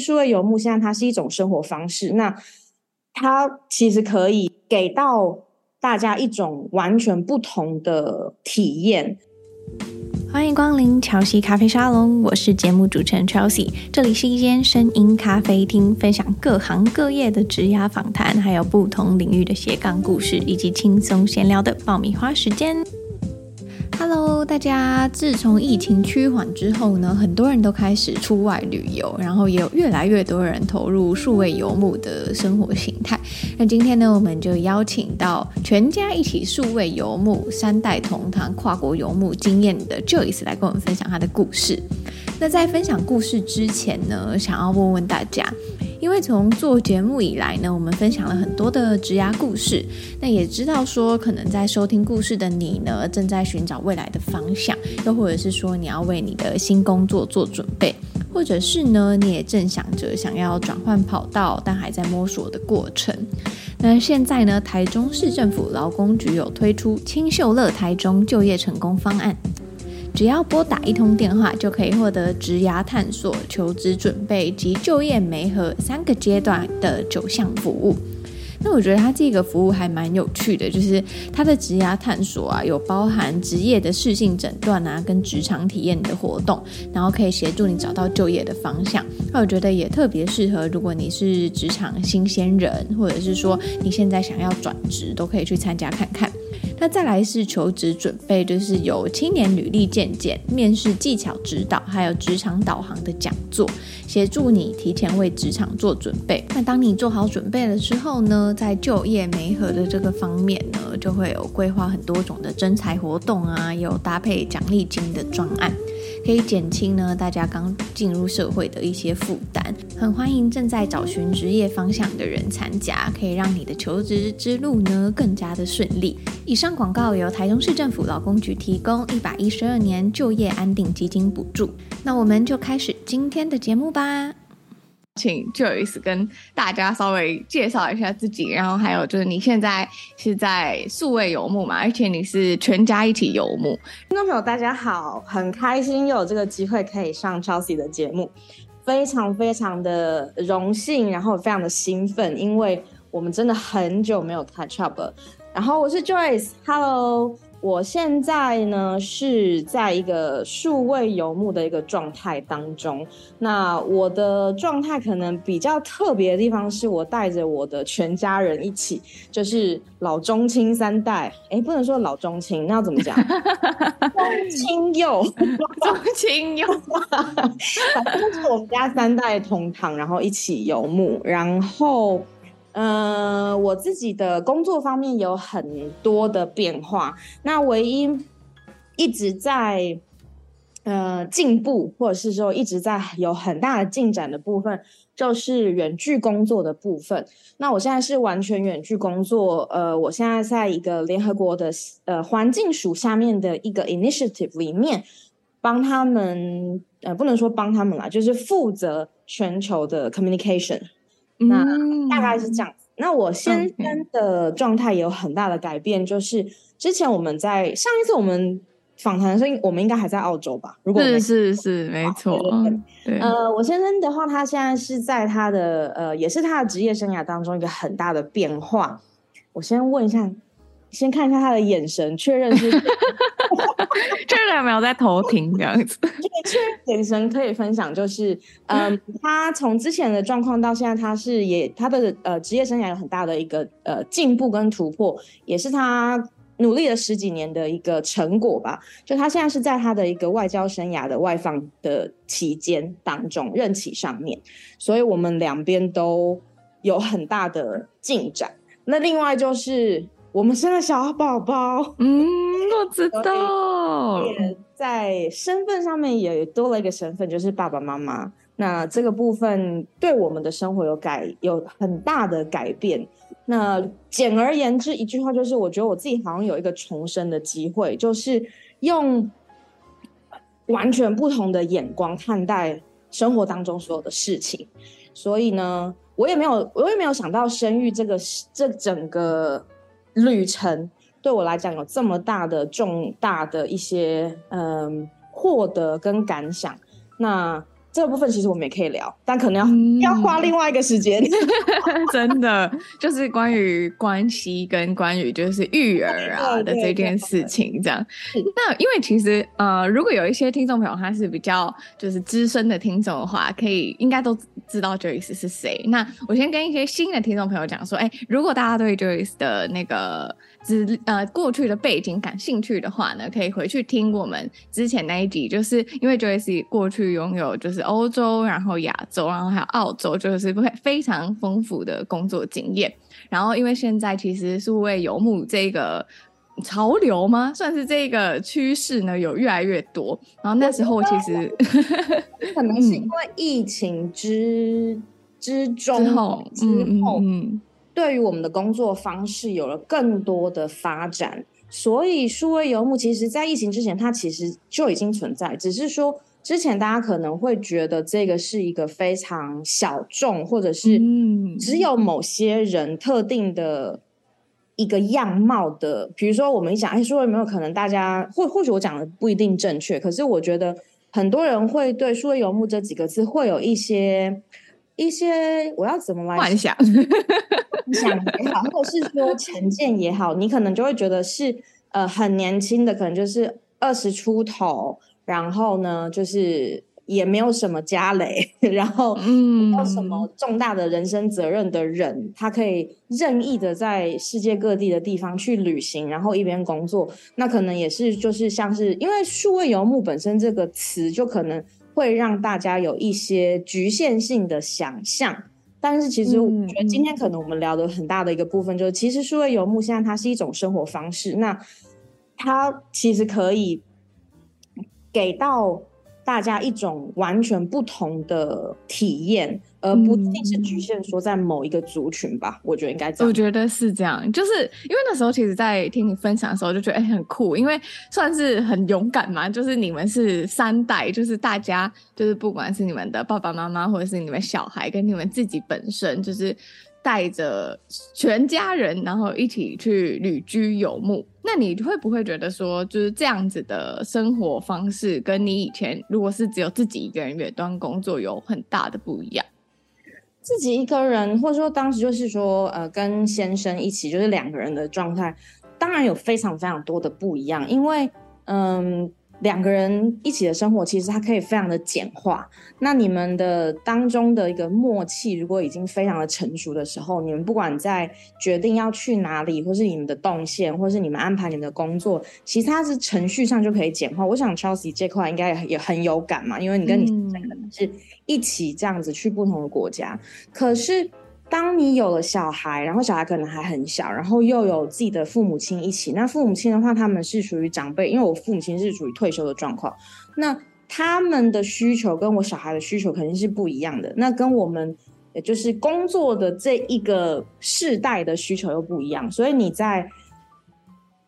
数位游牧现在它是一种生活方式，那它其实可以给到大家一种完全不同的体验。欢迎光临乔西咖啡沙龙，我是节目主持人 Chelsea，这里是一间声音咖啡厅，分享各行各业的职涯访谈，还有不同领域的斜杠故事，以及轻松闲聊的爆米花时间。Hello，大家！自从疫情趋缓之后呢，很多人都开始出外旅游，然后也有越来越多人投入数位游牧的生活形态。那今天呢，我们就邀请到全家一起数位游牧、三代同堂跨国游牧经验的 Joyce 来跟我们分享他的故事。那在分享故事之前呢，想要问问大家。因为从做节目以来呢，我们分享了很多的职涯故事，那也知道说，可能在收听故事的你呢，正在寻找未来的方向，又或者是说你要为你的新工作做准备，或者是呢，你也正想着想要转换跑道，但还在摸索的过程。那现在呢，台中市政府劳工局有推出清秀乐台中就业成功方案。只要拨打一通电话，就可以获得职涯探索、求职准备及就业媒合三个阶段的九项服务。那我觉得它这个服务还蛮有趣的，就是它的职涯探索啊，有包含职业的适性诊断啊，跟职场体验的活动，然后可以协助你找到就业的方向。那我觉得也特别适合，如果你是职场新鲜人，或者是说你现在想要转职，都可以去参加看看。那再来是求职准备，就是有青年履历见见、面试技巧指导，还有职场导航的讲座，协助你提前为职场做准备。那当你做好准备了之后呢，在就业媒合的这个方面呢，就会有规划很多种的征才活动啊，有搭配奖励金的专案。可以减轻呢大家刚进入社会的一些负担，很欢迎正在找寻职业方向的人参加，可以让你的求职之路呢更加的顺利。以上广告由台中市政府劳工局提供一百一十二年就业安定基金补助。那我们就开始今天的节目吧。请 Joyce 跟大家稍微介绍一下自己，然后还有就是你现在是在数位游牧嘛，而且你是全家一起游牧。听众朋友大家好，很开心又有这个机会可以上 Chelsea 的节目，非常非常的荣幸，然后非常的兴奋，因为我们真的很久没有 catch up 了。然后我是 Joyce，Hello。我现在呢是在一个数位游牧的一个状态当中。那我的状态可能比较特别的地方是，我带着我的全家人一起，就是老中青三代。哎，不能说老中青，那要怎么讲？中青幼，中青幼，反正就是我们家三代同堂，然后一起游牧，然后。呃，我自己的工作方面有很多的变化。那唯一一直在呃进步，或者是说一直在有很大的进展的部分，就是远距工作的部分。那我现在是完全远距工作。呃，我现在在一个联合国的呃环境署下面的一个 initiative 里面，帮他们呃不能说帮他们啦，就是负责全球的 communication。那大概是这样子。嗯、那我先生的状态也有很大的改变就是之前我们在上一次我们访谈的时候，我们应该还在澳洲吧？如果是是是，没错。对，呃，我先生的话，他现在是在他的呃，也是他的职业生涯当中一个很大的变化。我先问一下。先看一下他的眼神，确认是 确认有没有在偷听这样子。确认眼神可以分享，就是嗯，他从之前的状况到现在，他是也他的呃职业生涯有很大的一个呃进步跟突破，也是他努力了十几年的一个成果吧。就他现在是在他的一个外交生涯的外放的期间当中任期上面，所以我们两边都有很大的进展。那另外就是。我们生了小宝宝，嗯，我知道，也在身份上面也多了一个身份，就是爸爸妈妈。那这个部分对我们的生活有改，有很大的改变。那简而言之，一句话就是，我觉得我自己好像有一个重生的机会，就是用完全不同的眼光看待生活当中所有的事情。所以呢，我也没有，我也没有想到生育这个这整个。旅程对我来讲有这么大的重大的一些嗯获得跟感想，那这个部分其实我们也可以聊，但可能要、嗯、要花另外一个时间。真的，就是关于关系跟关于就是育儿啊的这件事情，这样。那因为其实呃，如果有一些听众朋友他是比较就是资深的听众的话，可以应该都知道 Joyce 是谁。那我先跟一些新的听众朋友讲说，哎，如果大家对 Joyce 的那个资呃过去的背景感兴趣的话呢，可以回去听我们之前那一集，就是因为 Joyce 过去拥有就是。欧洲，然后亚洲，然后还有澳洲，就是会非常丰富的工作经验。然后，因为现在其实数位游牧这个潮流吗？算是这个趋势呢，有越来越多。然后那时候其实可能是因为疫情之、嗯、之中之后，之后嗯，对于我们的工作方式有了更多的发展。所以，数位游牧其实，在疫情之前，它其实就已经存在，只是说。之前大家可能会觉得这个是一个非常小众，或者是只有某些人特定的一个样貌的。比如说，我们一讲，哎，说有没有可能大家或或许我讲的不一定正确，可是我觉得很多人会对“数位游牧”这几个字会有一些一些，我要怎么来幻想？想也好，或者是说 成见也好，你可能就会觉得是呃很年轻的，可能就是二十出头。然后呢，就是也没有什么家累，然后没有什么重大的人生责任的人，嗯、他可以任意的在世界各地的地方去旅行，然后一边工作。那可能也是就是像是因为数位游牧本身这个词，就可能会让大家有一些局限性的想象。但是其实我觉得今天可能我们聊的很大的一个部分，就是其实数位游牧现在它是一种生活方式，那它其实可以。给到大家一种完全不同的体验，而不一定是局限说在某一个族群吧。嗯、我觉得应该这样。我觉得是这样，就是因为那时候其实，在听你分享的时候，就觉得哎、欸、很酷，因为算是很勇敢嘛。就是你们是三代，就是大家就是不管是你们的爸爸妈妈，或者是你们小孩，跟你们自己本身，就是。带着全家人，然后一起去旅居游牧。那你会不会觉得说，就是这样子的生活方式，跟你以前如果是只有自己一个人远端工作，有很大的不一样？自己一个人，或者说当时就是说，呃，跟先生一起，就是两个人的状态，当然有非常非常多的不一样，因为，嗯。两个人一起的生活，其实它可以非常的简化。那你们的当中的一个默契，如果已经非常的成熟的时候，你们不管在决定要去哪里，或是你们的动线，或是你们安排你们的工作，其实它是程序上就可以简化。我想 Chelsea 这块应该也很有感嘛，因为你跟你可能是一起这样子去不同的国家，可是。当你有了小孩，然后小孩可能还很小，然后又有自己的父母亲一起，那父母亲的话，他们是属于长辈，因为我父母亲是属于退休的状况，那他们的需求跟我小孩的需求肯定是不一样的，那跟我们也就是工作的这一个世代的需求又不一样，所以你在。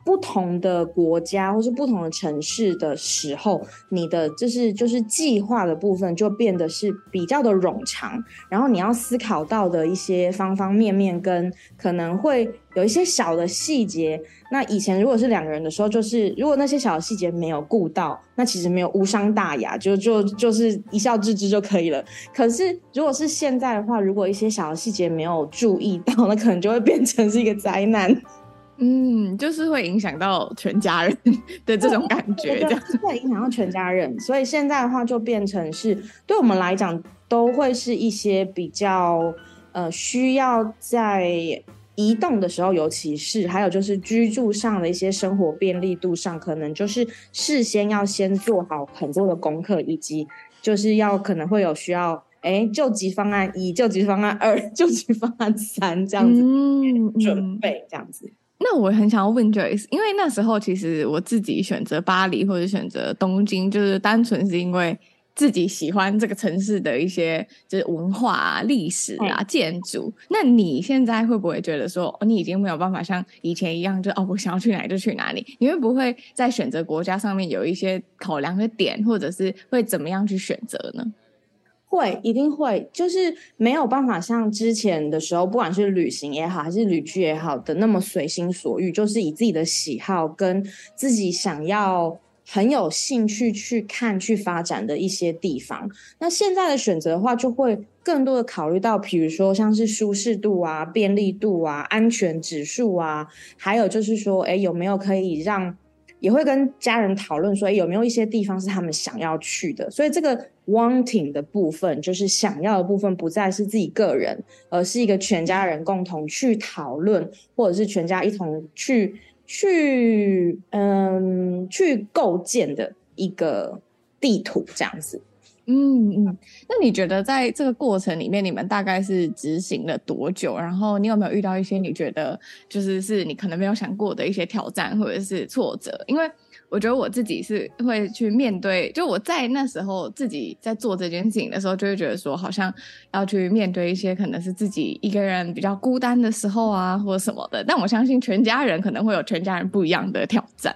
不同的国家或是不同的城市的时候，你的就是就是计划的部分就变得是比较的冗长，然后你要思考到的一些方方面面跟可能会有一些小的细节。那以前如果是两个人的时候，就是如果那些小细节没有顾到，那其实没有无伤大雅，就就就是一笑置之就可以了。可是如果是现在的话，如果一些小细节没有注意到，那可能就会变成是一个灾难。嗯，就是会影响到全家人 的这种感觉，这样会影响到全家人。所以现在的话，就变成是对我们来讲，都会是一些比较呃需要在移动的时候，尤其是还有就是居住上的一些生活便利度上，可能就是事先要先做好很多的功课，以及就是要可能会有需要哎救急方案一、救急方案二、救急方案三这样子嗯准备这样子。那我很想要问 Joyce，因为那时候其实我自己选择巴黎或者选择东京，就是单纯是因为自己喜欢这个城市的一些就是文化啊、历史啊、建筑。那你现在会不会觉得说，哦，你已经没有办法像以前一样，就哦，我想要去哪里就去哪里？你会不会在选择国家上面有一些考量的点，或者是会怎么样去选择呢？会，一定会，就是没有办法像之前的时候，不管是旅行也好，还是旅居也好的那么随心所欲，就是以自己的喜好跟自己想要很有兴趣去看、去发展的一些地方。那现在的选择的话，就会更多的考虑到，比如说像是舒适度啊、便利度啊、安全指数啊，还有就是说，哎，有没有可以让，也会跟家人讨论说，哎，有没有一些地方是他们想要去的。所以这个 wanting 的部分，就是想要的部分，不再是自己个人，而是一个全家人共同去讨论，或者是全家一同去。去嗯，去构建的一个地图这样子，嗯嗯。那你觉得在这个过程里面，你们大概是执行了多久？然后你有没有遇到一些你觉得就是是你可能没有想过的一些挑战或者是挫折？因为我觉得我自己是会去面对，就我在那时候自己在做这件事情的时候，就会觉得说，好像要去面对一些可能是自己一个人比较孤单的时候啊，或者什么的。但我相信全家人可能会有全家人不一样的挑战。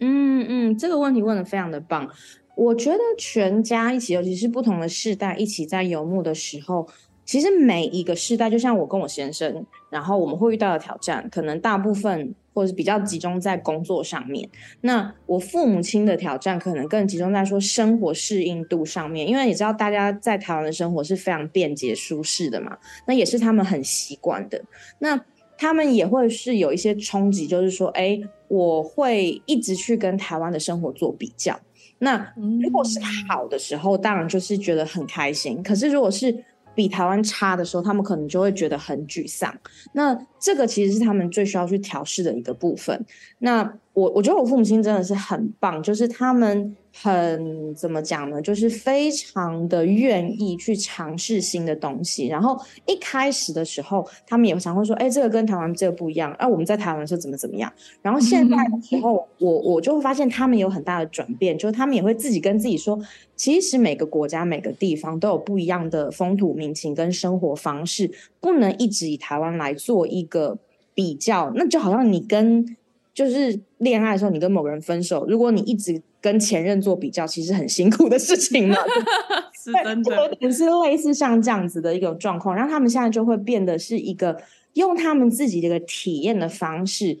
嗯嗯，这个问题问得非常的棒。我觉得全家一起，尤其是不同的世代一起在游牧的时候。其实每一个世代，就像我跟我先生，然后我们会遇到的挑战，可能大部分或者是比较集中在工作上面。那我父母亲的挑战，可能更集中在说生活适应度上面，因为你知道，大家在台湾的生活是非常便捷舒适的嘛，那也是他们很习惯的。那他们也会是有一些冲击，就是说，哎，我会一直去跟台湾的生活做比较。那如果是好的时候，当然就是觉得很开心。可是如果是比台湾差的时候，他们可能就会觉得很沮丧。那这个其实是他们最需要去调试的一个部分。那我我觉得我父母亲真的是很棒，就是他们。很怎么讲呢？就是非常的愿意去尝试新的东西。然后一开始的时候，他们也常会说：“哎，这个跟台湾这个不一样。”啊，我们在台湾是怎么怎么样。然后现在的时候，我我就会发现他们有很大的转变，就是他们也会自己跟自己说：“其实每个国家每个地方都有不一样的风土民情跟生活方式，不能一直以台湾来做一个比较。那就好像你跟就是恋爱的时候，你跟某个人分手，如果你一直。跟前任做比较，其实很辛苦的事情嘛，是真的，有点是类似像这样子的一个状况，然后他们现在就会变得是一个用他们自己的一个体验的方式，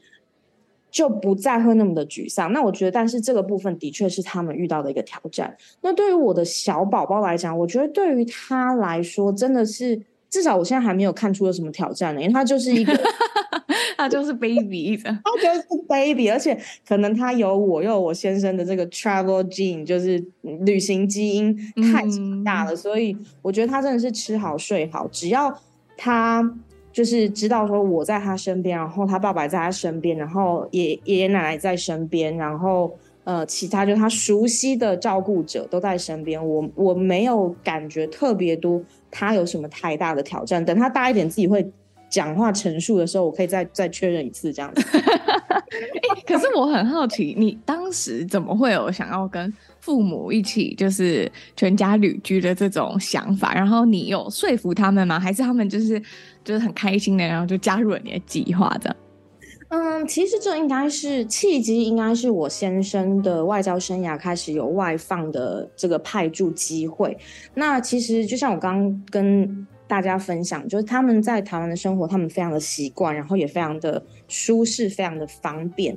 就不再会那么的沮丧。那我觉得，但是这个部分的确是他们遇到的一个挑战。那对于我的小宝宝来讲，我觉得对于他来说，真的是。至少我现在还没有看出有什么挑战呢，因为他就是一个，他就是 baby 的，他就是 baby，而且可能他有我又有我先生的这个 travel gene，就是旅行基因太强大了，嗯，所以我觉得他真的是吃好睡好，只要他就是知道说我在他身边，然后他爸爸在他身边，然后爷爷爷奶奶在身边，然后。呃，其他就他熟悉的照顾者都在身边，我我没有感觉特别多，他有什么太大的挑战。等他大一点，自己会讲话陈述的时候，我可以再再确认一次这样子。欸，可是我很好奇，你当时怎么会有想要跟父母一起就是全家旅居的这种想法？然后你有说服他们吗？还是他们就是就是很开心的，然后就加入了你的计划这样？嗯，其实这应该是契机，应该是我先生的外交生涯开始有外放的这个派驻机会。那其实就像我刚刚跟大家分享，就是他们在台湾的生活，他们非常的习惯，然后也非常的舒适，非常的方便，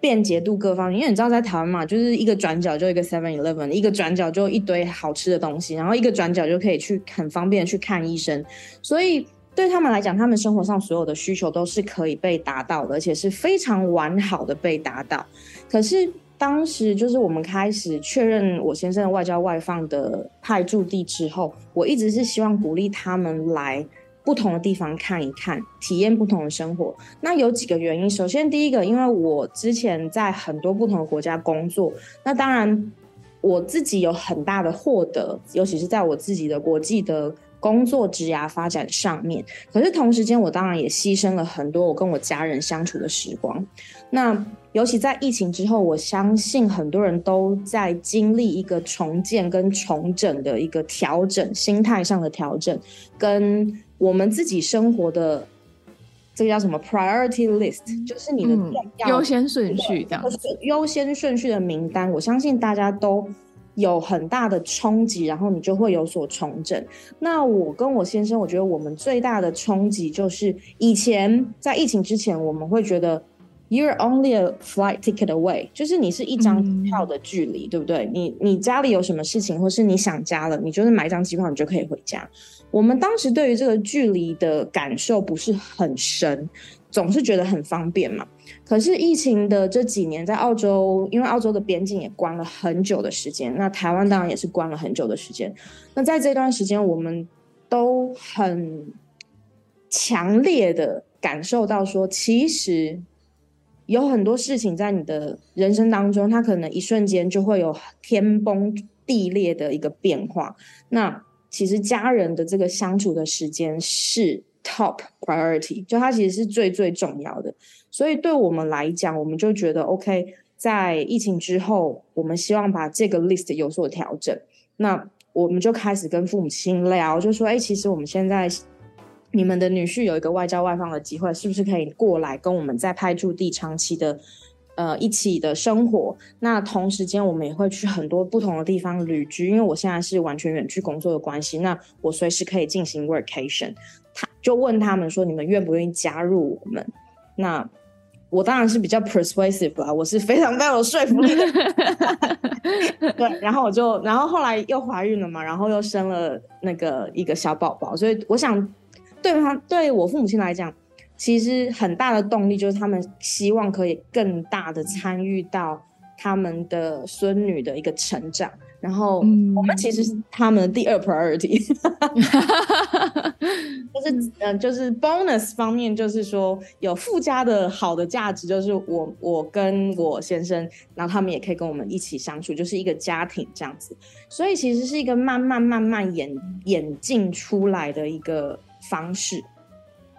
便捷度各方面。因为你知道，在台湾嘛，就是一个转角就一个 Seven Eleven，一个转角就一堆好吃的东西，然后一个转角就可以去很方便去看医生，所以。对他们来讲，他们生活上所有的需求都是可以被达到的，而且是非常完好的被达到。可是当时就是我们开始确认我先生的外交外放的派驻地之后，我一直是希望鼓励他们来不同的地方看一看，体验不同的生活。那有几个原因，首先第一个，因为我之前在很多不同的国家工作，那当然我自己有很大的获得，尤其是在我自己的国际的。工作职涯发展上面，可是同时间我当然也牺牲了很多我跟我家人相处的时光。那尤其在疫情之后，我相信很多人都在经历一个重建跟重整的一个调整，心态上的调整，跟我们自己生活的这个叫什么 priority list，就是你的优先顺序这样子，优先顺序的名单。我相信大家都。有很大的冲击，然后你就会有所重整。那我跟我先生，我觉得我们最大的冲击就是，以前在疫情之前，我们会觉得 You're only a flight ticket away，就是你是一张机票的距离，嗯、对不对？你你家里有什么事情，或是你想家了，你就是买一张机票，你就可以回家。我们当时对于这个距离的感受不是很深，总是觉得很方便嘛。可是疫情的这几年，在澳洲，因为澳洲的边境也关了很久的时间，那台湾当然也是关了很久的时间。那在这段时间，我们都很强烈的感受到说，其实。有很多事情在你的人生当中，它可能一瞬间就会有天崩地裂的一个变化。那其实家人的这个相处的时间是 top priority，就它其实是最最重要的。所以对我们来讲，我们就觉得 OK，在疫情之后，我们希望把这个 list 有所调整。那我们就开始跟父母亲聊，就说：哎，其实我们现在。你们的女婿有一个外交外放的机会，是不是可以过来跟我们在派驻地长期的，呃，一起的生活？那同时间我们也会去很多不同的地方旅居，因为我现在是完全远距工作的关系，那我随时可以进行 workation。他就问他们说：“你们愿不愿意加入我们？”那我当然是比较 persuasive 啦，我是非常非常有说服力的。对，然后我就，然后后来又怀孕了嘛，然后又生了那个一个小宝宝，所以我想。对他对我父母亲来讲，其实很大的动力就是他们希望可以更大的参与到他们的孙女的一个成长，然后我们其实是他们的第二 priority，就是嗯、呃，就是 bonus 方面，就是说有附加的好的价值，就是我我跟我先生，然后他们也可以跟我们一起相处，就是一个家庭这样子，所以其实是一个慢慢慢慢演演进出来的一个。方式，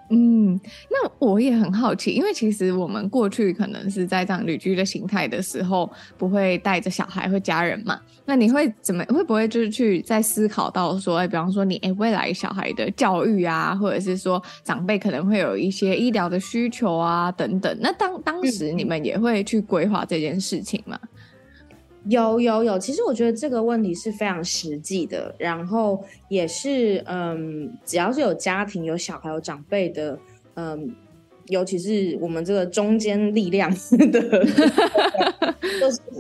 嗯，那我也很好奇，因为其实我们过去可能是在这样旅居的形态的时候，不会带着小孩或家人嘛。那你会怎么会不会就是去在思考到说，哎，比方说你哎未来小孩的教育啊，或者是说长辈可能会有一些医疗的需求啊等等。那当当时你们也会去规划这件事情吗？有有有，其实我觉得这个问题是非常实际的，然后也是嗯，只要是有家庭、有小孩、有长辈的，嗯，尤其是我们这个中间力量 的，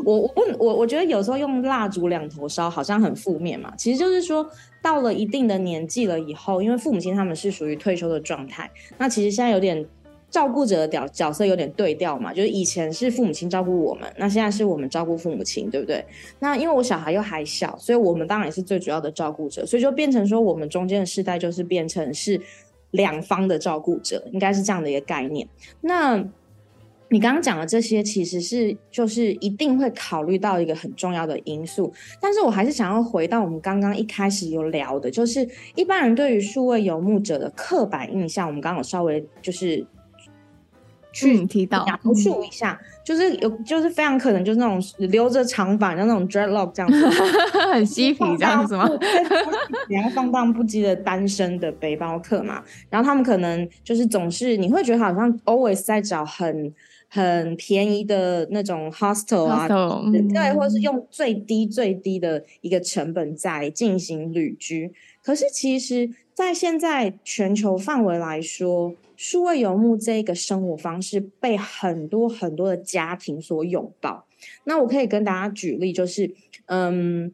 我我不我我觉得有时候用蜡烛两头烧好像很负面嘛，其实就是说到了一定的年纪了以后，因为父母亲他们是属于退休的状态，那其实现在有点。照顾者的角角色有点对调嘛，就是以前是父母亲照顾我们，那现在是我们照顾父母亲，对不对？那因为我小孩又还小，所以我们当然也是最主要的照顾者，所以就变成说我们中间的世代就是变成是两方的照顾者，应该是这样的一个概念。那你刚刚讲的这些，其实是就是一定会考虑到一个很重要的因素，但是我还是想要回到我们刚刚一开始有聊的，就是一般人对于数位游牧者的刻板印象，我们刚刚有稍微就是。去提到描述一下，就是有，就是非常可能就是那种留着长发，像那种 dreadlock 这样子，很嬉皮这样子吗？然后放荡不羁的单身的背包客嘛，然后他们可能就是总是你会觉得好像 always 在找很很便宜的那种 hostel 啊，hostel, 对，或者是用最低最低的一个成本在进行旅居。可是其实，在现在全球范围来说，数位游牧这个生活方式被很多很多的家庭所拥抱。那我可以跟大家举例，就是，嗯，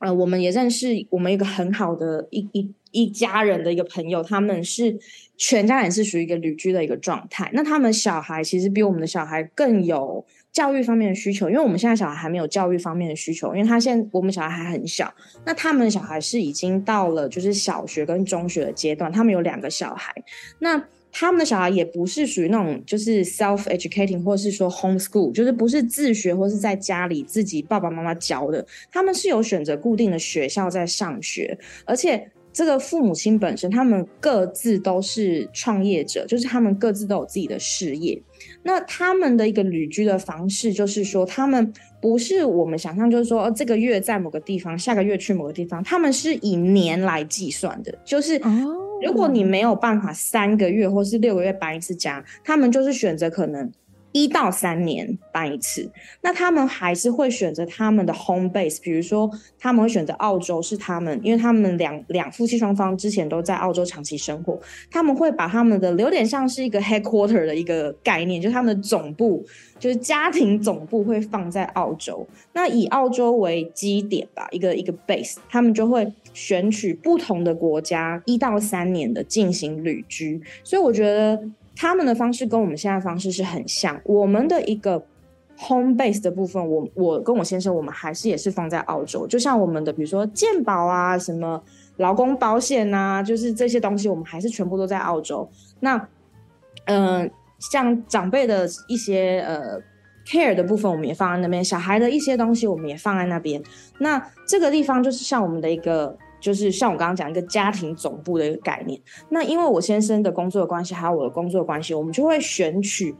呃，我们也认识我们一个很好的一一一家人的一个朋友，他们是全家人是属于一个旅居的一个状态。那他们小孩其实比我们的小孩更有。教育方面的需求，因为我们现在小孩还没有教育方面的需求，因为他现在我们小孩还很小，那他们小孩是已经到了就是小学跟中学的阶段，他们有两个小孩，那他们的小孩也不是属于那种就是 self educating 或是说 home school，就是不是自学或是在家里自己爸爸妈妈教的，他们是有选择固定的学校在上学，而且。这个父母亲本身，他们各自都是创业者，就是他们各自都有自己的事业。那他们的一个旅居的方式，就是说，他们不是我们想象，就是说，哦，这个月在某个地方，下个月去某个地方，他们是以年来计算的。就是，如果你没有办法三个月或是六个月搬一次家，他们就是选择可能一到三年办一次，那他们还是会选择他们的 home base，比如说他们会选择澳洲，是他们，因为他们两两夫妻双方之前都在澳洲长期生活，他们会把他们的有点像是一个 headquarter 的一个概念，就是他们的总部，就是家庭总部会放在澳洲，那以澳洲为基点吧，一个一个 base，他们就会选取不同的国家一到三年的进行旅居，所以我觉得。他们的方式跟我们现在方式是很像。我们的一个 home base 的部分，我我跟我先生，我们还是也是放在澳洲。就像我们的，比如说健保啊，什么劳工保险啊，就是这些东西，我们还是全部都在澳洲。那，嗯、像长辈的一些呃 care 的部分，我们也放在那边。小孩的一些东西，我们也放在那边。那这个地方就是像我们的一个。就是像我刚刚讲一个家庭总部的一个概念。那因为我先生的工作关系，还有我的工作关系，我们就会选取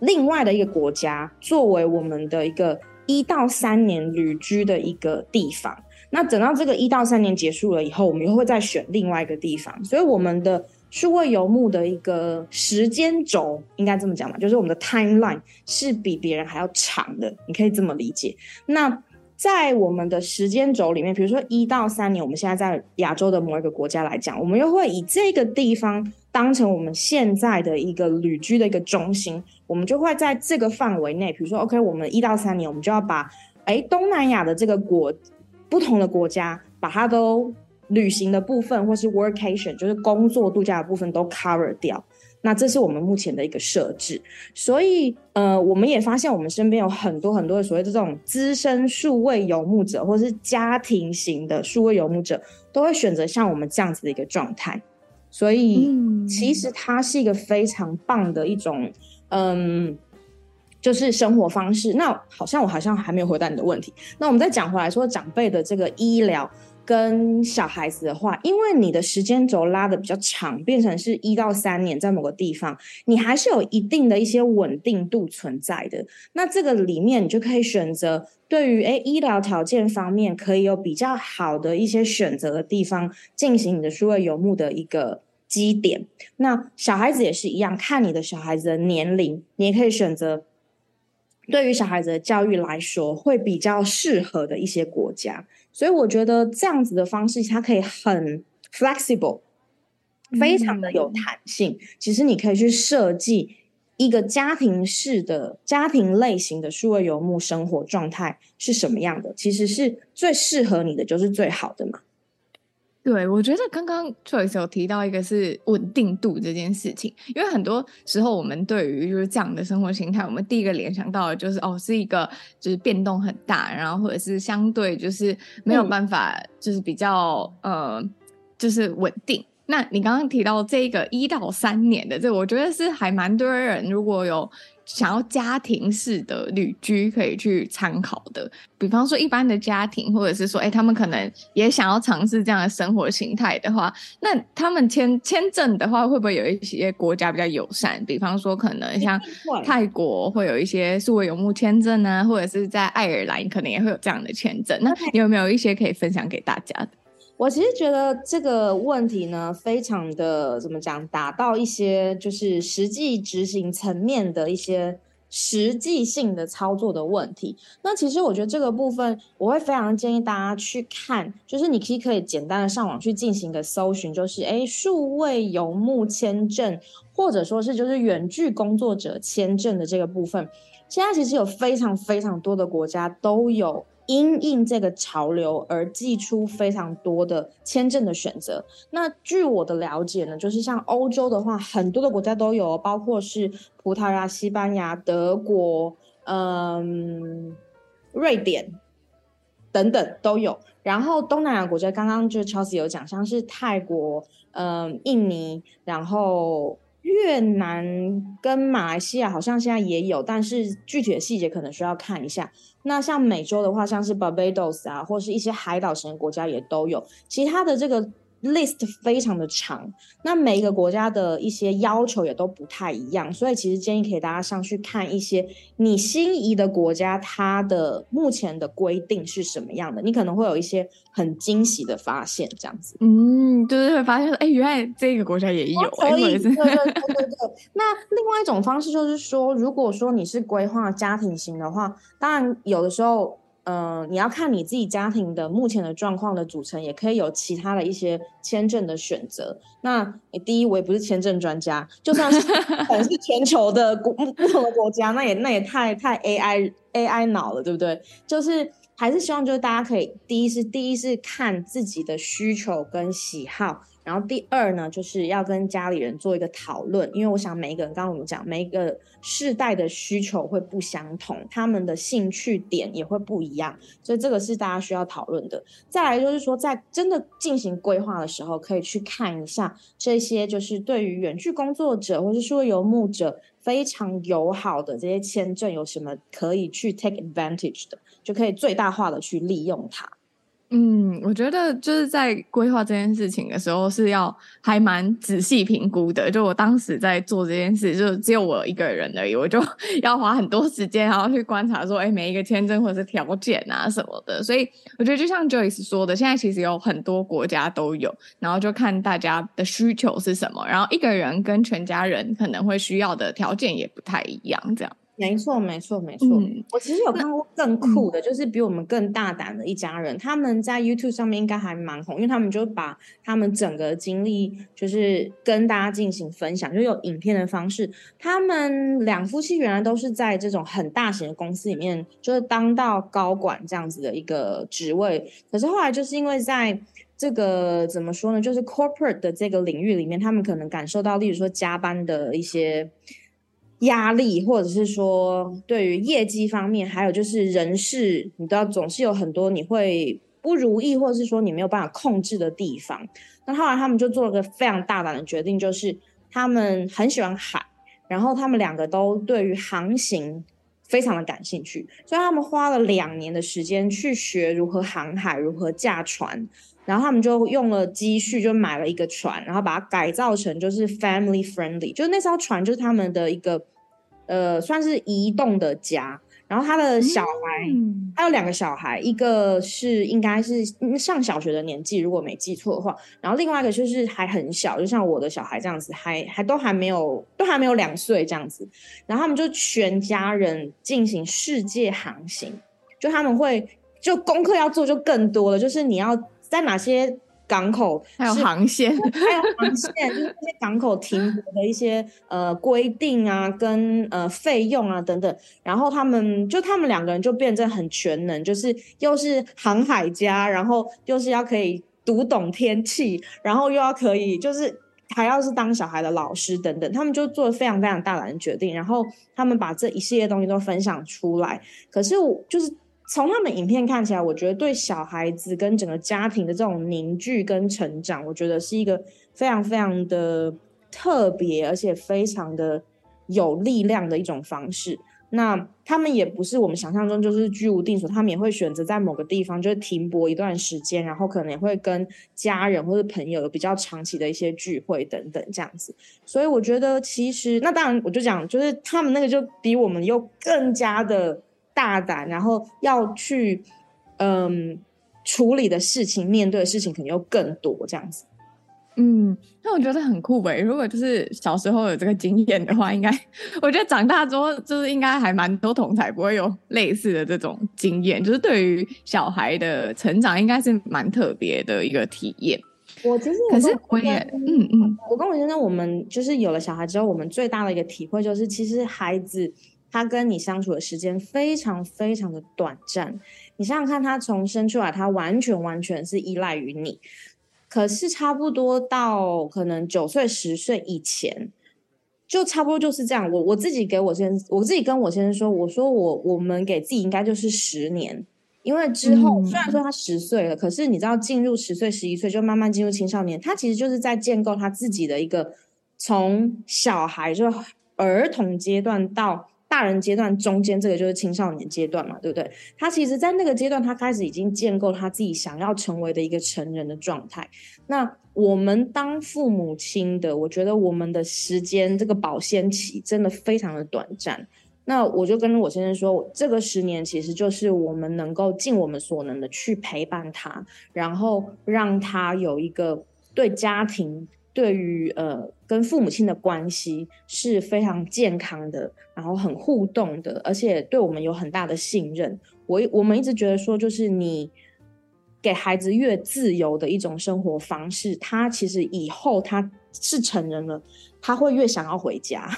另外的一个国家作为我们的一个一到三年旅居的一个地方。那等到这个一到三年结束了以后，我们又会再选另外一个地方。所以我们的数位游牧的一个时间轴，应该这么讲吧，就是我们的 timeline 是比别人还要长的，你可以这么理解。那在我们的时间轴里面，比如说一到三年，我们现在在亚洲的某一个国家来讲，我们又会以这个地方当成我们现在的一个旅居的一个中心，我们就会在这个范围内，比如说，OK，我们一到三年，我们就要把诶东南亚的这个国不同的国家，把它都旅行的部分，或是 workation，就是工作度假的部分都 cover 掉。那这是我们目前的一个设置，所以呃，我们也发现我们身边有很多很多的所谓的这种资深数位游牧者，或是家庭型的数位游牧者，都会选择像我们这样子的一个状态。所以，其实它是一个非常棒的一种，嗯，就是生活方式。那好像我好像还没有回答你的问题。那我们再讲回来说，长辈的这个医疗。跟小孩子的话，因为你的时间轴拉的比较长，变成是一到三年，在某个地方，你还是有一定的一些稳定度存在的。那这个里面，你就可以选择对于诶医疗条件方面可以有比较好的一些选择的地方，进行你的数位游牧的一个基点。那小孩子也是一样，看你的小孩子的年龄，你也可以选择对于小孩子的教育来说会比较适合的一些国家。所以我觉得这样子的方式，它可以很 flexible，非常的有弹性。嗯、其实你可以去设计一个家庭式的家庭类型的数位游牧生活状态是什么样的，其实是最适合你的，就是最好的嘛。对，我觉得刚刚 Joyce 有提到一个是稳定度这件事情，因为很多时候我们对于就是这样的生活形态，我们第一个联想到的就是哦，是一个就是变动很大，然后或者是相对就是没有办法，就是比较、嗯、呃，就是稳定。那你刚刚提到这个一到三年的，这我觉得是还蛮多人如果有。想要家庭式的旅居可以去参考的，比方说一般的家庭，或者是说，哎、欸，他们可能也想要尝试这样的生活形态的话，那他们签签证的话，会不会有一些国家比较友善？比方说，可能像泰国会有一些数位游牧签证呢，或者是在爱尔兰可能也会有这样的签证。那你有没有一些可以分享给大家的？我其实觉得这个问题呢，非常的怎么讲，打到一些就是实际执行层面的一些实际性的操作的问题。那其实我觉得这个部分，我会非常建议大家去看，就是你可以可以简单的上网去进行一个搜寻，就是诶，数位游牧签证，或者说是就是远距工作者签证的这个部分，现在其实有非常非常多的国家都有。因应这个潮流而寄出非常多的签证的选择。那据我的了解呢，就是像欧洲的话，很多的国家都有，包括是葡萄牙、西班牙、德国、嗯、瑞典等等都有。然后东南亚国家，刚刚就 Chelsea 有讲，像是泰国、嗯、印尼，然后。越南跟马来西亚好像现在也有，但是具体的细节可能需要看一下。那像美洲的话，像是 Barbados 啊，或是一些海岛型的国家也都有。其他的这个 list 非常的长，那每一个国家的一些要求也都不太一样，所以其实建议可以大家上去看一些你心仪的国家，它的目前的规定是什么样的，你可能会有一些很惊喜的发现，这样子。嗯，就是会发现说，哎，原来这个国家也有。对对对对对。那另外一种方式就是说，如果说你是规划家庭型的话，当然有的时候。呃，你要看你自己家庭的目前的状况的组成，也可以有其他的一些签证的选择。那你第一，我也不是签证专家，就算是 可能是全球的国不同的国家，那也那也太太 AI AI 脑了，对不对？就是还是希望就是大家可以第一是第一是看自己的需求跟喜好。然后第二呢，就是要跟家里人做一个讨论，因为我想每一个人，刚刚我们讲，每一个世代的需求会不相同，他们的兴趣点也会不一样，所以这个是大家需要讨论的。再来就是说，在真的进行规划的时候，可以去看一下这些，就是对于远距工作者或是说游牧者非常友好的这些签证有什么可以去 take advantage 的，就可以最大化的去利用它。嗯，我觉得就是在规划这件事情的时候是要还蛮仔细评估的。就我当时在做这件事，就只有我一个人而已，我就 要花很多时间，然后去观察说，哎，每一个签证或者是条件啊什么的。所以我觉得就像 Joyce 说的，现在其实有很多国家都有，然后就看大家的需求是什么，然后一个人跟全家人可能会需要的条件也不太一样，这样。没错，没错，没错。嗯，我其实有看过更酷的，就是比我们更大胆的一家人，他们在 YouTube 上面应该还蛮红，因为他们就把他们整个经历就是跟大家进行分享，就有影片的方式。他们两夫妻原来都是在这种很大型的公司里面，就是当到高管这样子的一个职位，可是后来就是因为在这个怎么说呢，就是 corporate 的这个领域里面，他们可能感受到，例如说加班的一些。压力，或者是说对于业绩方面，还有就是人事，你都要总是有很多你会不如意，或者是说你没有办法控制的地方。那后来他们就做了个非常大胆的决定，就是他们很喜欢海，然后他们两个都对于航行非常的感兴趣，所以他们花了两年的时间去学如何航海，如何驾船。然后他们就用了积蓄，就买了一个船，然后把它改造成就是 family friendly，就是那艘船就是他们的一个，呃，算是移动的家。然后他的小孩，嗯、他有两个小孩，一个是应该是上小学的年纪，如果没记错的话。然后另外一个就是还很小，就像我的小孩这样子，还还都还没有，都还没有两岁这样子。然后他们就全家人进行世界航行，就他们会就功课要做就更多了，就是你要。在哪些港口还有航线，还有航线，就是那些港口停泊的一些呃规定啊，跟呃费用啊等等。然后他们就他们两个人就变成很全能，就是又是航海家，然后又是要可以读懂天气，然后又要可以就是还要是当小孩的老师等等。他们就做了非常非常大胆的决定，然后他们把这一系列东西都分享出来。可是我就是。从他们影片看起来，我觉得对小孩子跟整个家庭的这种凝聚跟成长，我觉得是一个非常非常的特别，而且非常的有力量的一种方式。那他们也不是我们想象中就是居无定所，他们也会选择在某个地方就是停泊一段时间，然后可能也会跟家人或者朋友有比较长期的一些聚会等等这样子。所以我觉得其实那当然我就讲，就是他们那个就比我们又更加的。大胆，然后要去嗯处理的事情，面对的事情可能又更多，这样子。嗯，那我觉得很酷诶。如果就是小时候有这个经验的话，应该我觉得长大之后就是应该还蛮多同才不会有类似的这种经验，就是对于小孩的成长，应该是蛮特别的一个体验。我其实可是我也嗯嗯，我跟我先生，我们就是有了小孩之后，我们最大的一个体会就是，其实孩子。他跟你相处的时间非常非常的短暂，你想想看，他从生出来，他完全完全是依赖于你。可是差不多到可能九岁十岁以前，就差不多就是这样。我我自己给我先，我自己跟我先生说，我说我我们给自己应该就是十年，因为之后虽然说他十岁了，可是你知道进入十岁十一岁就慢慢进入青少年，他其实就是在建构他自己的一个从小孩就儿童阶段到。大人阶段中间这个就是青少年阶段嘛，对不对？他其实，在那个阶段，他开始已经建构他自己想要成为的一个成人的状态。那我们当父母亲的，我觉得我们的时间这个保鲜期真的非常的短暂。那我就跟我先生说，这个十年其实就是我们能够尽我们所能的去陪伴他，然后让他有一个对家庭。对于呃，跟父母亲的关系是非常健康的，然后很互动的，而且对我们有很大的信任。我我们一直觉得说，就是你给孩子越自由的一种生活方式，他其实以后他是成人了，他会越想要回家。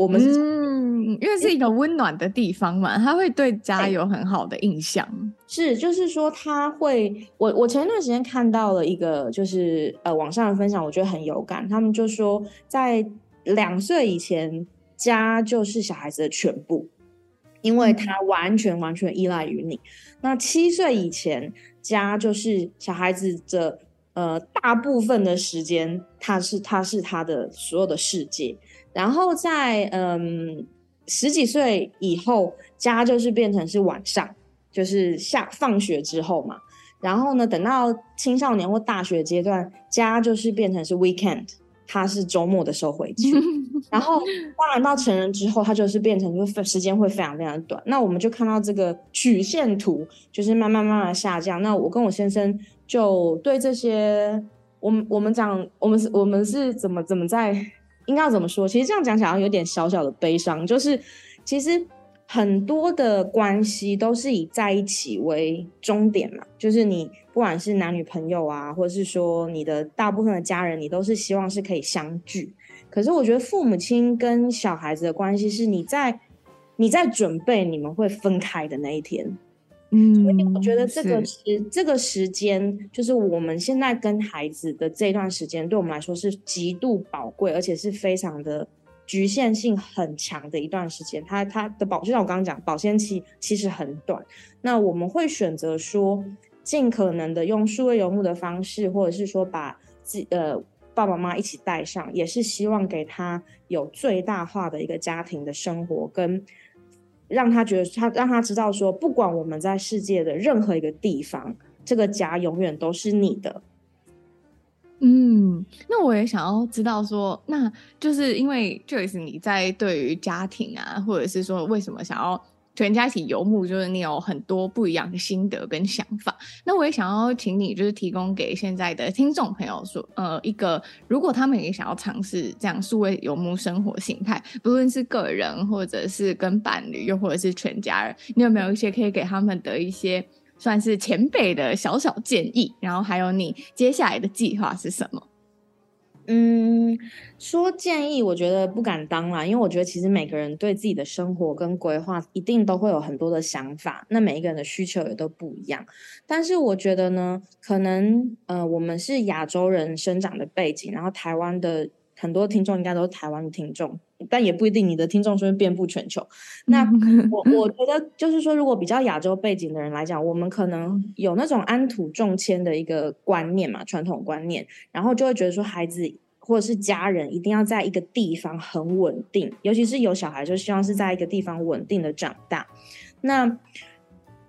我们是嗯，因为是一个温暖的地方嘛，他会对家有很好的印象。是，就是说他会，我我前段时间看到了一个，就是呃网上的分享，我觉得很有感。他们就说，在两岁以前，家就是小孩子的全部，因为他完全完全依赖于你。那七岁以前，家就是小孩子的呃大部分的时间，他是他是他的所有的世界。然后在嗯十几岁以后，家就是变成是晚上，就是下放学之后嘛。然后呢，等到青少年或大学阶段，家就是变成是 weekend，他是周末的时候回去。然后当然到成人之后，他就是变成就时间会非常非常短。那我们就看到这个曲线图，就是慢慢慢慢下降。那我跟我先生就对这些，我们我们讲，我们是我们是怎么怎么在。应该要怎么说？其实这样讲起来有点小小的悲伤。就是其实很多的关系都是以在一起为终点嘛。就是你不管是男女朋友啊，或者是说你的大部分的家人，你都是希望是可以相聚。可是我觉得父母亲跟小孩子的关系是你在你在准备你们会分开的那一天。嗯，所以我觉得这个时这个时间，就是我们现在跟孩子的这段时间，对我们来说是极度宝贵，而且是非常的局限性很强的一段时间。它它的保，就像我刚刚讲，保鲜期其实很短。那我们会选择说，尽可能的用数位游牧的方式，或者是说把自呃爸爸妈妈一起带上，也是希望给他有最大化的一个家庭的生活跟。让他觉得他让他知道说，不管我们在世界的任何一个地方，这个家永远都是你的。嗯，那我也想要知道说，那就是因为 Joyce 你在对于家庭啊，或者是说为什么想要。全家一起游牧，就是你有很多不一样的心得跟想法。那我也想要请你，就是提供给现在的听众朋友说，呃，一个如果他们也想要尝试这样数位游牧生活形态，不论是个人或者是跟伴侣，又或者是全家人，你有没有一些可以给他们的一些算是前辈的小小建议？然后还有你接下来的计划是什么？嗯，说建议，我觉得不敢当啦，因为我觉得其实每个人对自己的生活跟规划一定都会有很多的想法，那每一个人的需求也都不一样。但是我觉得呢，可能呃，我们是亚洲人生长的背景，然后台湾的很多听众应该都是台湾的听众，但也不一定你的听众是遍布全球。那 我我觉得就是说，如果比较亚洲背景的人来讲，我们可能有那种安土重迁的一个观念嘛，传统观念，然后就会觉得说孩子。或者是家人一定要在一个地方很稳定，尤其是有小孩，就希望是在一个地方稳定的长大。那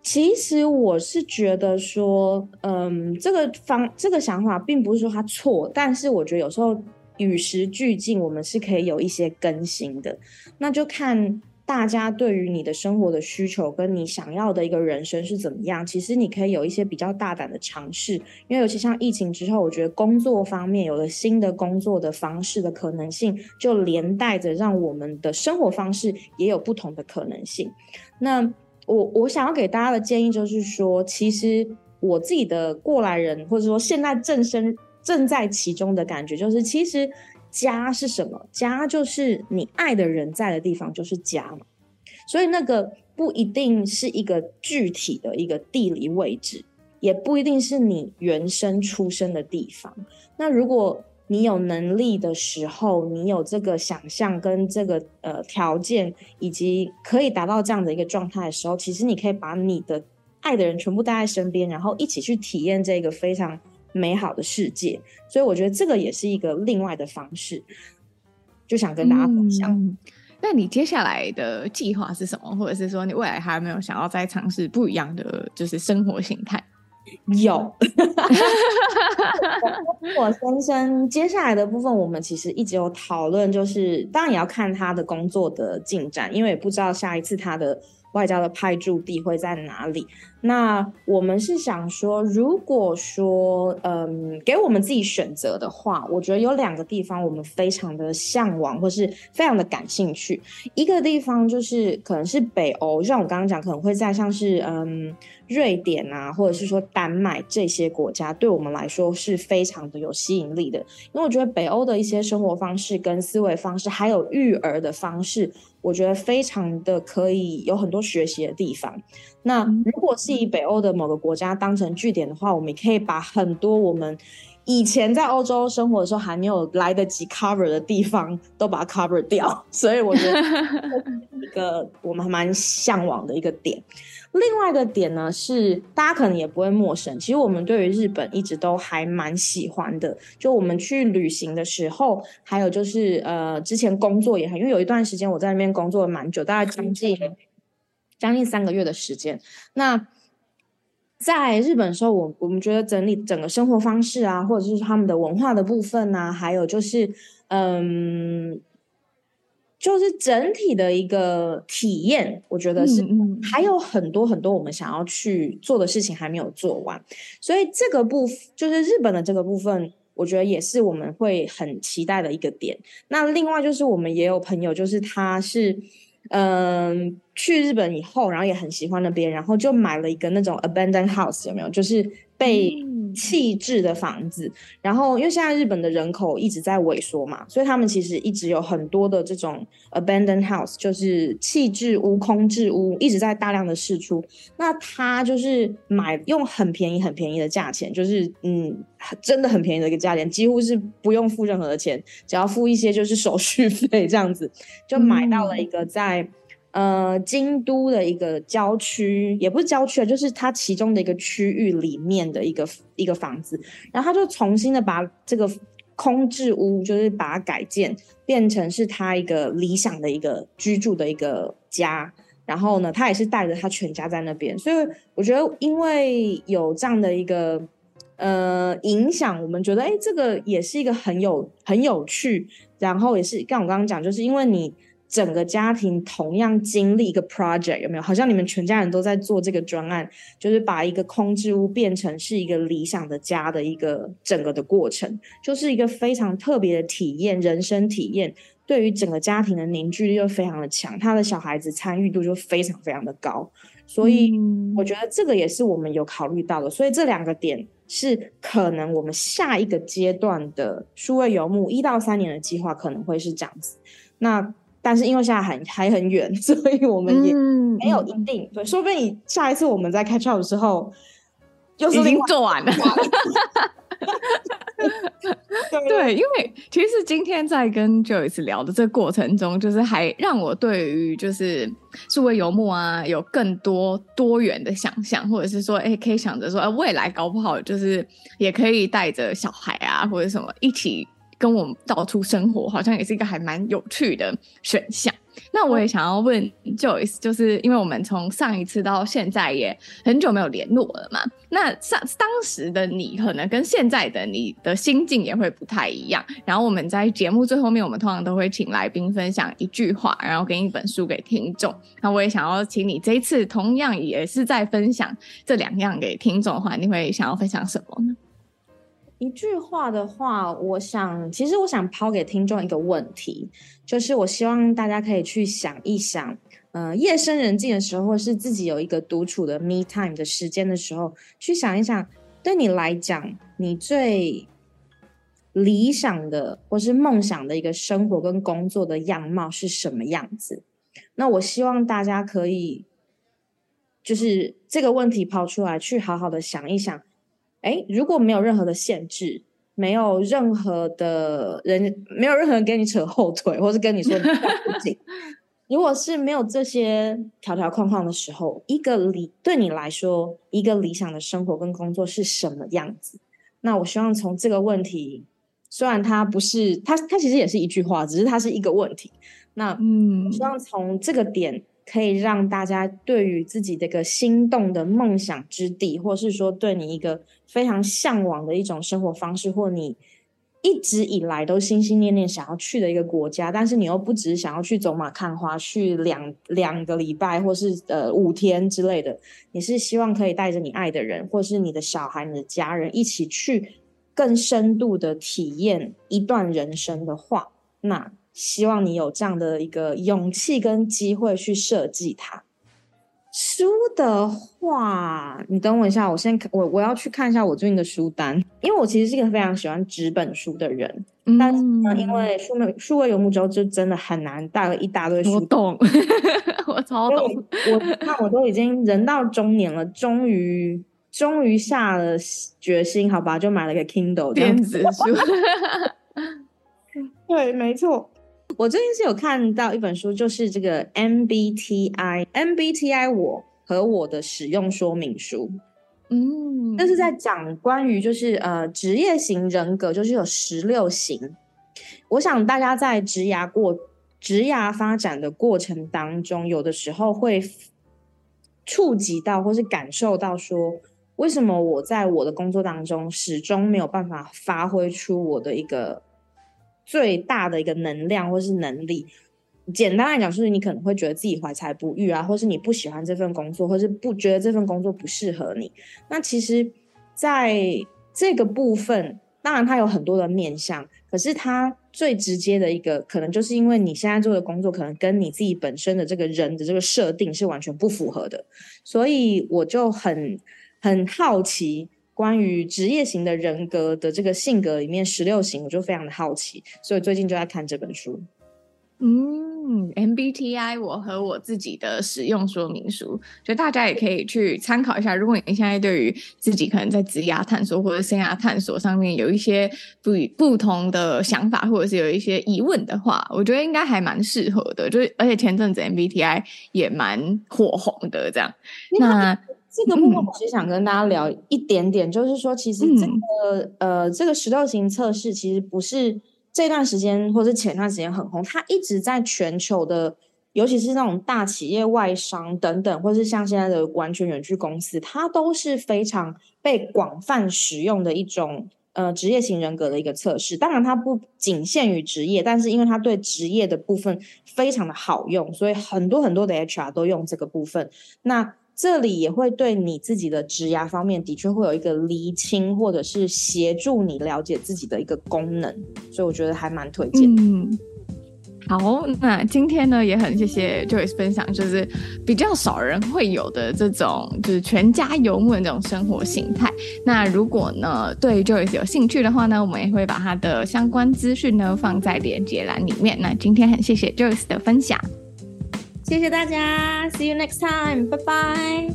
其实我是觉得说，嗯，这个方这个想法并不是说他错，但是我觉得有时候与时俱进，我们是可以有一些更新的。那就看。大家对于你的生活的需求跟你想要的一个人生是怎么样？其实你可以有一些比较大胆的尝试，因为尤其像疫情之后，我觉得工作方面有了新的工作的方式的可能性，就连带着让我们的生活方式也有不同的可能性。那我我想要给大家的建议就是说，其实我自己的过来人，或者说现在正身正在其中的感觉，就是其实。家是什么？家就是你爱的人在的地方，就是家嘛。所以那个不一定是一个具体的一个地理位置，也不一定是你原生出生的地方。那如果你有能力的时候，你有这个想象跟这个呃条件，以及可以达到这样的一个状态的时候，其实你可以把你的爱的人全部带在身边，然后一起去体验这个非常。美好的世界，所以我觉得这个也是一个另外的方式，就想跟大家分享。嗯，那你接下来的计划是什么？或者是说你未来还有没有想要再尝试不一样的就是生活形态？有，我先生接下来的部分，我们其实一直有讨论，就是当然也要看他的工作的进展，因为也不知道下一次他的外交的派驻地会在哪里。那我们是想说，如果说，嗯，给我们自己选择的话，我觉得有两个地方我们非常的向往，或是非常的感兴趣。一个地方就是可能是北欧，就像我刚刚讲，可能会在像是嗯瑞典啊，或者是说丹麦这些国家，对我们来说是非常的有吸引力的。因为我觉得北欧的一些生活方式跟思维方式，还有育儿的方式，我觉得非常的可以有很多学习的地方。那如果是以北欧的某个国家当成据点的话，我们也可以把很多我们以前在欧洲生活的时候还没有来得及 cover 的地方都把它 cover 掉，所以我觉得一个我们还蛮向往的一个点。另外一个点呢是大家可能也不会陌生，其实我们对于日本一直都还蛮喜欢的。就我们去旅行的时候，还有就是呃之前工作也很，因为有一段时间我在那边工作了蛮久，大概将近。将近三个月的时间。那在日本的时候，我我们觉得整理整个生活方式啊，或者是他们的文化的部分啊，还有就是，嗯，就是整体的一个体验，我觉得是还有很多很多我们想要去做的事情还没有做完。所以这个部分就是日本的这个部分，我觉得也是我们会很期待的一个点。那另外就是我们也有朋友，就是他是。嗯，去日本以后，然后也很喜欢那边，然后就买了一个那种 abandoned house，有没有？就是被弃置的房子。嗯、然后，因为现在日本的人口一直在萎缩嘛，所以他们其实一直有很多的这种 abandoned house，就是气质屋、空置屋，一直在大量的释出。那他就是买用很便宜、很便宜的价钱，就是嗯，真的很便宜的一个价钱，几乎是不用付任何的钱，只要付一些就是手续费这样子，就买到了一个在。呃，京都的一个郊区，也不是郊区啊，就是它其中的一个区域里面的一个一个房子，然后他就重新的把这个空置屋，就是把它改建，变成是他一个理想的一个居住的一个家。然后呢，他也是带着他全家在那边，所以我觉得，因为有这样的一个呃影响，我们觉得，哎，这个也是一个很有很有趣，然后也是，像我刚刚讲，就是因为你。整个家庭同样经历一个 project，有没有？好像你们全家人都在做这个专案，就是把一个空置屋变成是一个理想的家的一个整个的过程，就是一个非常特别的体验，人生体验。对于整个家庭的凝聚力又非常的强，他的小孩子参与度就非常非常的高。所以我觉得这个也是我们有考虑到的。所以这两个点是可能我们下一个阶段的数位游牧一到三年的计划可能会是这样子。那。但是因为现在还还很远，所以我们也没有一定。嗯、对，说不定你下一次我们在 catch up 的时候，就是已经做完了。对，因为其实今天在跟 Joyce 聊的这个过程中，就是还让我对于就是数位游牧啊，有更多多元的想象，或者是说，哎，可以想着说，哎未来搞不好就是也可以带着小孩啊，或者什么一起。跟我们到处生活，好像也是一个还蛮有趣的选项。那我也想要问 Joyce，就是因为我们从上一次到现在也很久没有联络了嘛。那上当时的你，可能跟现在的你的心境也会不太一样。然后我们在节目最后面，我们通常都会请来宾分享一句话，然后跟一本书给听众。那我也想要请你这一次同样也是在分享这两样给听众的话，你会想要分享什么呢？一句话的话，我想，其实我想抛给听众一个问题，就是我希望大家可以去想一想，嗯、夜深人静的时候，或是自己有一个独处的 me time 的时间的时候，去想一想，对你来讲，你最理想的或是梦想的一个生活跟工作的样貌是什么样子？那我希望大家可以，就是这个问题抛出来，去好好的想一想。哎，如果没有任何的限制，没有任何的人，没有任何人给你扯后腿，或是跟你说你不行。如果是没有这些条条框框的时候，一个理对你来说，一个理想的生活跟工作是什么样子？那我希望从这个问题虽然它不是它，它其实也是一句话，只是它是一个问题。那嗯，希望从这个点可以让大家对于自己这个心动的梦想之地，或是说对你一个非常向往的一种生活方式，或你一直以来都心心念念想要去的一个国家，但是你又不只是想要去走马看花，去两两个礼拜或是呃五天之类的，你是希望可以带着你爱的人，或是你的小孩、你的家人一起去更深度的体验一段人生的话，那。希望你有这样的一个勇气跟机会去设计它。书的话，你等我一下，我先我我要去看一下我最近的书单，因为我其实是一个非常喜欢纸本书的人，嗯、但是呢，因为数位数位游牧之后，就真的很难带了一大堆书。我懂，我超懂。我看我都已经人到中年了，终于终于下了决心，好吧，就买了个 Kindle 电子书。对，没错。我最近是有看到一本书，就是这个 MBTI MBTI 我和我的使用说明书，嗯，这是在讲关于就是呃职业型人格，就是有十六型。我想大家在职涯过职涯发展的过程当中，有的时候会触及到或是感受到说，为什么我在我的工作当中始终没有办法发挥出我的一个。最大的一个能量或是能力，简单来讲，就是你可能会觉得自己怀才不遇啊，或是你不喜欢这份工作，或是不觉得这份工作不适合你。那其实，在这个部分，当然它有很多的面向，可是它最直接的一个，可能就是因为你现在做的工作，可能跟你自己本身的这个人的这个设定是完全不符合的，所以我就很很好奇。关于职业型的人格的这个性格里面十六型，我就非常的好奇，所以最近就在看这本书。嗯，MBTI 我和我自己的使用说明书，所以大家也可以去参考一下。如果你现在对于自己可能在职涯探索或者生涯探索上面有一些不不同的想法，或者是有一些疑问的话，我觉得应该还蛮适合的。就是而且前阵子 MBTI 也蛮火红的，这样那。这个部分我是想跟大家聊一点点，嗯、就是说，其实这个、嗯、呃，这个十六型测试其实不是这段时间或者前段时间很红，它一直在全球的，尤其是那种大企业、外商等等，或是像现在的完全远距公司，它都是非常被广泛使用的一种呃职业型人格的一个测试。当然，它不仅限于职业，但是因为它对职业的部分非常的好用，所以很多很多的 HR 都用这个部分。那这里也会对你自己的职涯方面的确会有一个厘清，或者是协助你了解自己的一个功能，所以我觉得还蛮推荐。嗯，好，那今天呢也很谢谢 Joyce 分享，就是比较少人会有的这种就是全家游牧的这种生活形态。那如果呢对 Joyce 有兴趣的话呢，我们也会把他的相关资讯呢放在连接栏里面。那今天很谢谢 Joyce 的分享。谢谢大家，See you next time，拜拜。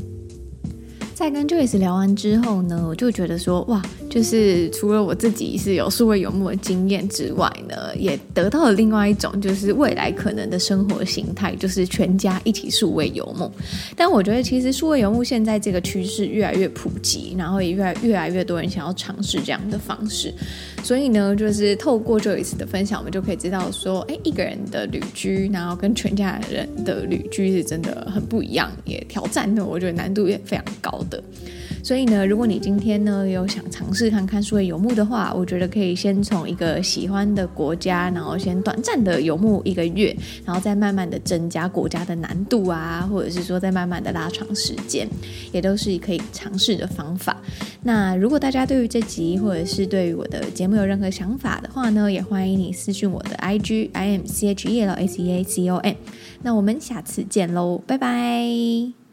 在跟 Joyce 聊完之后呢，我就觉得说，哇，就是除了我自己是有数位游牧的经验之外呢，也得到了另外一种就是未来可能的生活形态，就是全家一起数位游牧。但我觉得其实数位游牧现在这个趋势越来越普及，然后也越来越来越多人想要尝试这样的方式。所以呢，就是透过这一次的分享，我们就可以知道说，哎，一个人的旅居，然后跟全家人的旅居是真的很不一样，也挑战的，我觉得难度也非常高。的，所以呢，如果你今天呢有想尝试看看数位游牧的话，我觉得可以先从一个喜欢的国家，然后先短暂的游牧一个月，然后再慢慢的增加国家的难度啊，或者是说再慢慢的拉长时间，也都是可以尝试的方法。那如果大家对于这集或者是对于我的节目有任何想法的话呢，也欢迎你私讯我的 IG I M C H E L S E A C O M。那我们下次见喽，拜拜。